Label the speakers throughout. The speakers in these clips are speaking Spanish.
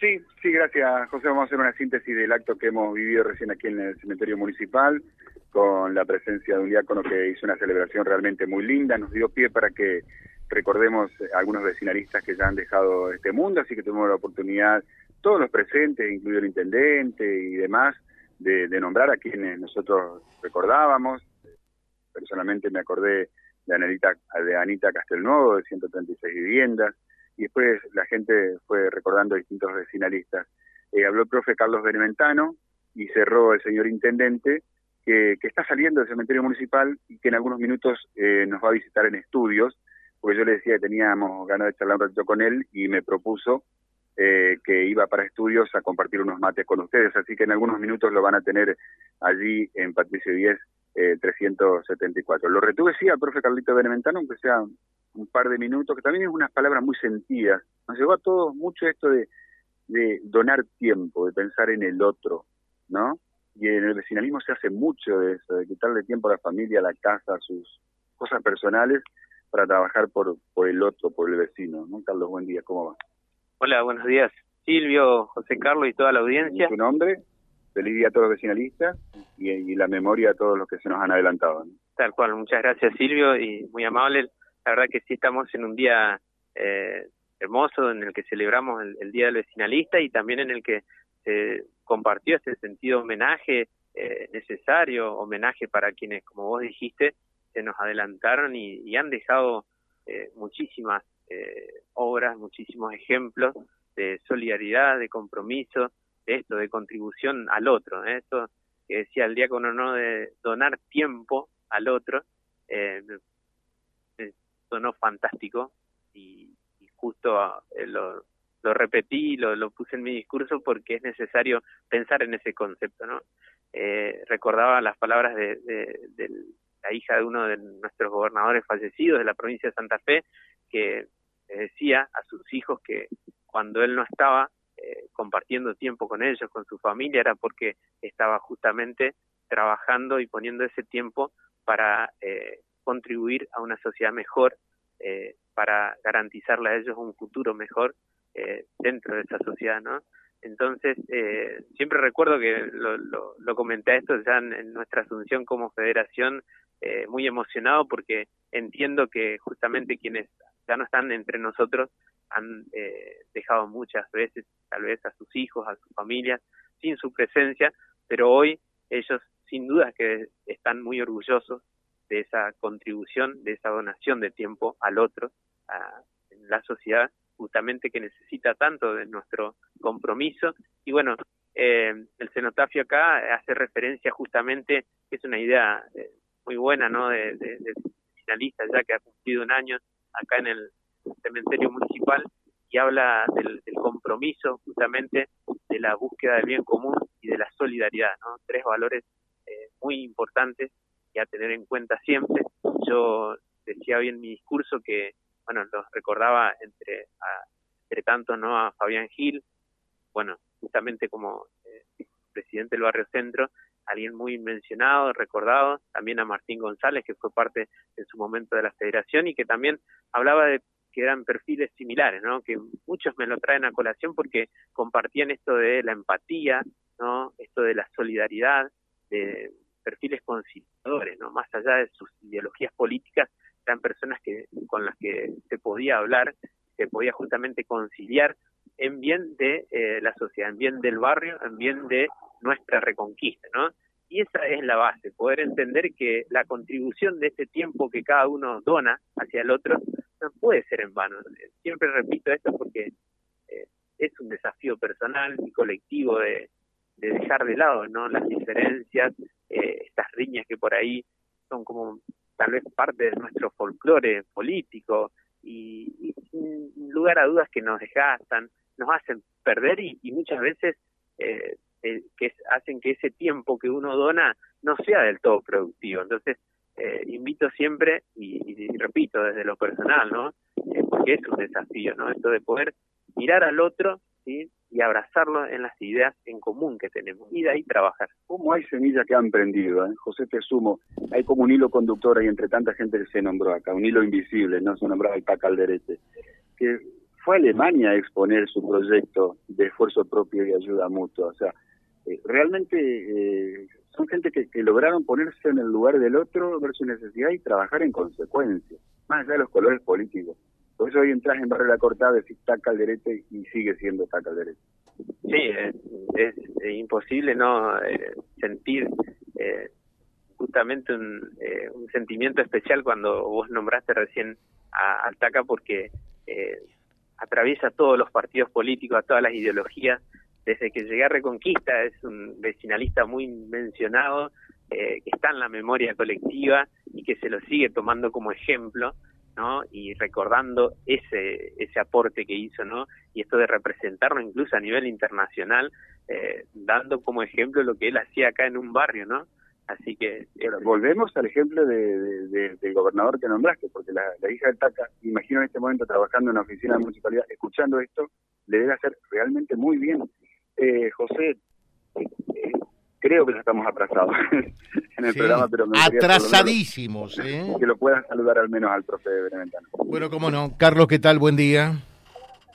Speaker 1: Sí, sí, gracias, José. Vamos a hacer una síntesis del acto que hemos vivido recién aquí en el cementerio municipal, con la presencia de un diácono que hizo una celebración realmente muy linda. Nos dio pie para que recordemos a algunos vecinalistas que ya han dejado este mundo, así que tuvimos la oportunidad, todos los presentes, incluido el intendente y demás, de, nombrar a quienes nosotros recordábamos. Personalmente me acordé de Anita, de Anita Castelnuovo, de 136 viviendas, y después la gente fue recordando distintos vecinalistas. Eh, habló el profe Carlos Benementano y cerró el señor intendente, que, está saliendo del cementerio municipal y que en algunos minutos eh, nos va a visitar en estudios, porque yo le decía que teníamos ganas de charlar un ratito con él y me propuso eh, que iba para estudios a compartir unos mates con ustedes, así que en algunos minutos lo van a tener allí en Patricio 10 374. Lo retuve, sí, al profe Carlito Benementano, aunque sea un par de minutos, que también es unas palabras muy sentidas. Nos llevó a todos mucho esto de, de donar tiempo, de pensar en el otro, ¿no? Y en el vecinalismo se hace mucho de eso, de quitarle tiempo a la familia, a la casa, a sus cosas personales para trabajar por, por el otro, por el vecino. ¿no? Carlos, buen día, ¿cómo va?
Speaker 2: Hola, buenos días. Silvio, José Carlos y toda la audiencia.
Speaker 1: ¿Tu nombre? Feliz día a todos los vecinalistas y, la memoria a todos los que se nos han adelantado.
Speaker 2: Tal cual, muchas gracias Silvio y muy amable la verdad que sí estamos en un día eh, hermoso en el que celebramos el, Día del Vecinalista y también en el que se compartió este sentido homenaje eh, necesario, homenaje para quienes, como vos dijiste, se nos adelantaron y, han dejado eh, muchísimas obras, muchísimos ejemplos de solidaridad, de compromiso, de esto, de contribución al otro. Esto que decía el diácono, ¿no? De donar tiempo al otro. Eh, sonó fantástico y, justo eh, lo, lo repetí, lo, lo puse en mi discurso porque es necesario pensar en ese concepto, ¿no? Eh, recordaba las palabras de, de, la hija de uno de nuestros gobernadores fallecidos de la provincia de Santa Fe, que decía a sus hijos que cuando él no estaba eh, compartiendo tiempo con ellos, con su familia, era porque estaba justamente trabajando y poniendo ese tiempo para eh, contribuir a una sociedad mejor eh, para garantizarle a ellos un futuro mejor eh, dentro de esa sociedad, ¿no? Entonces, eh, siempre recuerdo que lo, lo, lo comenté esto ya en, nuestra asunción como federación, eh, muy emocionado porque entiendo que justamente quienes ya no están entre nosotros han eh, dejado muchas veces, tal vez a sus hijos, a sus familias, sin su presencia, pero hoy ellos sin duda que están muy orgullosos de esa contribución, de esa donación de tiempo al otro, a, en la sociedad justamente que necesita tanto de nuestro compromiso. Y bueno, eh, el cenotafio acá hace referencia justamente, es una idea eh, muy buena, ¿no? De, de, finalista ya que ha cumplido un año acá en el cementerio municipal y habla del, del, compromiso justamente de la búsqueda del bien común y de la solidaridad, ¿no? Tres valores eh, muy importantes y a tener en cuenta siempre. Yo decía hoy en mi discurso que, bueno, los recordaba entre, entre tanto, ¿no? A Fabián Gil, bueno, justamente como eh, presidente del Barrio Centro, alguien muy mencionado, recordado, también a Martín González, que fue parte en su momento de la federación y que también hablaba de que eran perfiles similares, ¿no? Que muchos me lo traen a colación porque compartían esto de la empatía, ¿no? Esto de la solidaridad, de perfiles conciliadores, ¿no? Más allá de sus ideologías políticas, eran personas que con las que se podía hablar, se podía justamente conciliar en bien de eh, la sociedad, en bien del barrio, en bien de nuestra reconquista, ¿no? Y esa es la base, poder entender que la contribución de ese tiempo que cada uno dona hacia el otro no puede ser en vano. Siempre repito esto porque eh, es un desafío personal y colectivo de, de dejar de lado no las diferencias, eh, estas riñas que por ahí son como tal vez parte de nuestro folclore político y, sin lugar a dudas que nos desgastan, nos hacen perder y, muchas veces eh, eh, que hacen que ese tiempo que uno dona no sea del todo productivo. Entonces, eh, invito siempre, y, y, repito desde lo personal, ¿no? porque es un desafío, ¿no? Esto de poder mirar al otro, ¿sí? y abrazarlo en las ideas en común que tenemos y de ahí trabajar.
Speaker 1: ¿Cómo hay semillas que han prendido? Eh? José, te sumo, hay como un hilo conductor ahí entre tanta gente que se nombró acá, un hilo invisible, no se nombraba el Calderete, que fue Alemania a exponer su proyecto de esfuerzo propio y ayuda mutua. O sea, eh, realmente eh, son gente que, lograron ponerse en el lugar del otro, ver su necesidad y trabajar en consecuencia, más allá de los colores políticos. Por eso hoy entras en Barrio La Cortada, decís taca al derecho y sigue siendo taca al derecho.
Speaker 2: Sí, es, imposible no eh, sentir justamente un, un, sentimiento especial cuando vos nombraste recién a, Taca porque atraviesa todos los partidos políticos, a todas las ideologías. Desde que llegué a Reconquista es un vecinalista muy mencionado, eh, que está en la memoria colectiva y que se lo sigue tomando como ejemplo, ¿no? Y recordando ese ese aporte que hizo, ¿no? Y esto de representarlo incluso a nivel internacional, eh, dando como ejemplo lo que él hacía acá en un barrio, ¿no? Así que...
Speaker 1: volvemos al ejemplo de, del gobernador que nombraste, porque la, hija de Taca, imagino en este momento trabajando en una oficina de municipalidad, escuchando esto, le debe hacer realmente muy bien. Eh, José, eh, creo que ya estamos atrasados en el programa, pero me
Speaker 3: Atrasadísimos, ¿eh?
Speaker 1: Que lo puedan saludar al menos al profe Beneventano.
Speaker 3: Bueno, cómo no. Carlos, ¿qué tal? Buen día.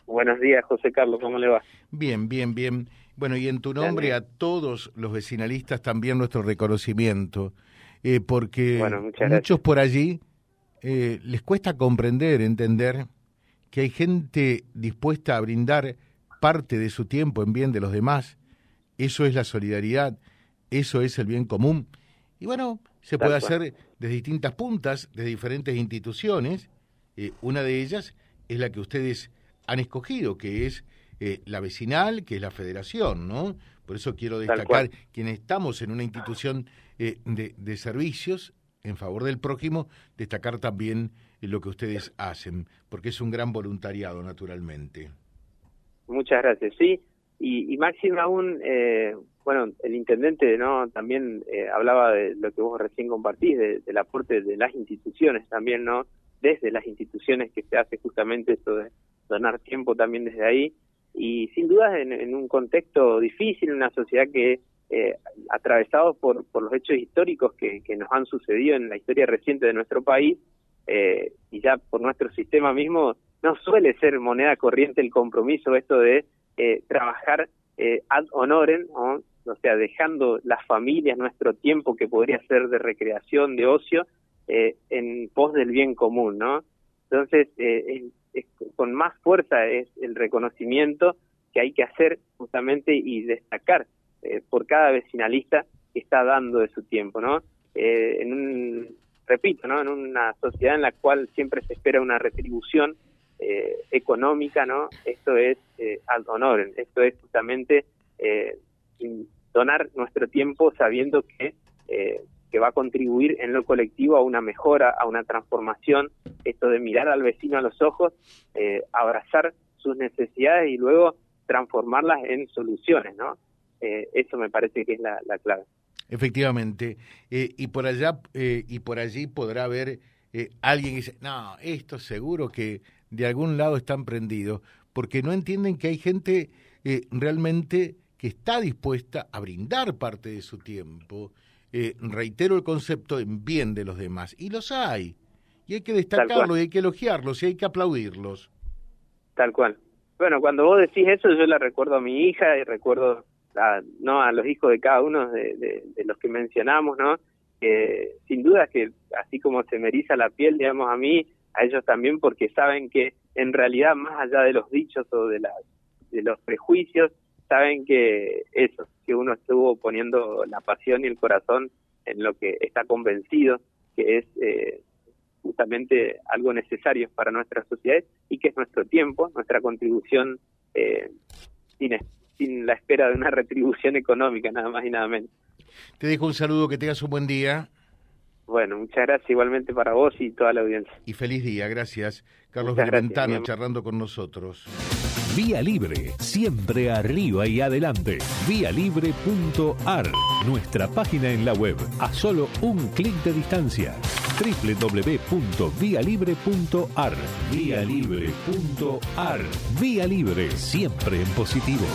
Speaker 2: Buenos días, José Carlos, ¿cómo le va?
Speaker 3: Bien, bien, bien. Bueno, y en tu nombre a todos los vecinalistas también nuestro reconocimiento, eh, porque muchos por allí eh, les cuesta comprender, entender que hay gente dispuesta a brindar parte de su tiempo en bien de los demás. Eso es la solidaridad, eso es el bien común. Y bueno, se puede hacer de distintas puntas, de diferentes instituciones. Eh, una de ellas es la que ustedes han escogido, que es eh, la vecinal, que es la federación, ¿no? Por eso quiero destacar quienes estamos en una institución eh, de, servicios en favor del prójimo, destacar también lo que ustedes hacen, porque es un gran voluntariado, naturalmente.
Speaker 2: Muchas gracias, sí. Y, y máximo aún, bueno, el intendente no también hablaba de lo que vos recién compartís, del aporte de las instituciones también, ¿no? Desde las instituciones que se hace justamente esto de donar tiempo también desde ahí y sin duda en, un contexto difícil, en una sociedad que eh, atravesado por, por los hechos históricos que, que, nos han sucedido en la historia reciente de nuestro país eh, y ya por nuestro sistema mismo no suele ser moneda corriente el compromiso esto de eh, trabajar eh, ad honorem, o sea, dejando las familias nuestro tiempo que podría ser de recreación, de ocio, eh, en pos del bien común, ¿no? Entonces, eh, con más fuerza es el reconocimiento que hay que hacer justamente y destacar eh, por cada vecinalista que está dando de su tiempo, ¿no? En un, repito, ¿no? En una sociedad en la cual siempre se espera una retribución económica, ¿no? Esto es al honor, esto es justamente donar nuestro tiempo sabiendo que que va a contribuir en lo colectivo a una mejora, a una transformación, esto de mirar al vecino a los ojos, eh, abrazar sus necesidades y luego transformarlas en soluciones, ¿no? Eh, eso me parece que es la, clave.
Speaker 3: Efectivamente, eh, y por allá y por allí podrá haber alguien que dice, no, esto seguro que de algún lado están prendidos, porque no entienden que hay gente realmente que está dispuesta a brindar parte de su tiempo eh, reitero el concepto, en bien de los demás. Y los hay. Y hay que destacarlos, y hay que elogiarlos, y hay que aplaudirlos.
Speaker 2: Tal cual. Bueno, cuando vos decís eso, yo la recuerdo a mi hija y recuerdo a, no a los hijos de cada uno de, los que mencionamos, ¿no? Que sin duda que así como se me eriza la piel, digamos, a mí, a ellos también, porque saben que en realidad, más allá de los dichos o de, de los prejuicios, saben que eso, que uno estuvo poniendo la pasión y el corazón en lo que está convencido que es eh, justamente algo necesario para nuestras sociedades y que es nuestro tiempo, nuestra contribución eh, sin, sin la espera de una retribución económica, nada más y nada menos.
Speaker 3: Te dejo un saludo, que tengas un buen día.
Speaker 2: Bueno, muchas gracias igualmente para vos y toda la audiencia.
Speaker 3: Y feliz día, gracias. Carlos Ventano charlando con nosotros.
Speaker 4: Vía Libre, siempre arriba y adelante. Vialibre.ar, nuestra página en la web, a solo un clic de distancia. www.vialibre.ar, vialibre.ar. Vía Libre, siempre en positivo.